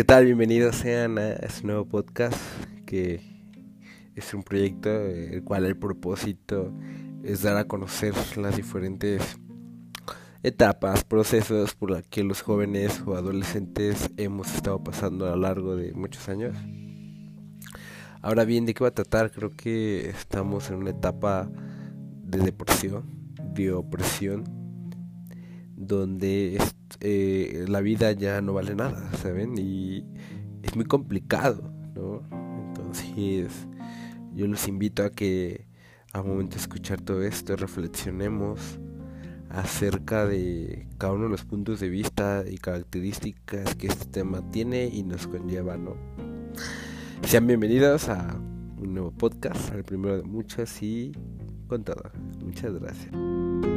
¿Qué tal? Bienvenidos sean a este nuevo podcast que es un proyecto el cual el propósito es dar a conocer las diferentes etapas, procesos por los que los jóvenes o adolescentes hemos estado pasando a lo largo de muchos años. Ahora bien, ¿de qué va a tratar? Creo que estamos en una etapa de depresión, de opresión, donde eh, la vida ya no vale nada, ¿saben? Y es muy complicado, ¿no? Entonces, yo los invito a que a momento de escuchar todo esto reflexionemos acerca de cada uno de los puntos de vista y características que este tema tiene y nos conlleva, ¿no? Sean bienvenidos a un nuevo podcast, al primero de muchas y con todo. Muchas gracias.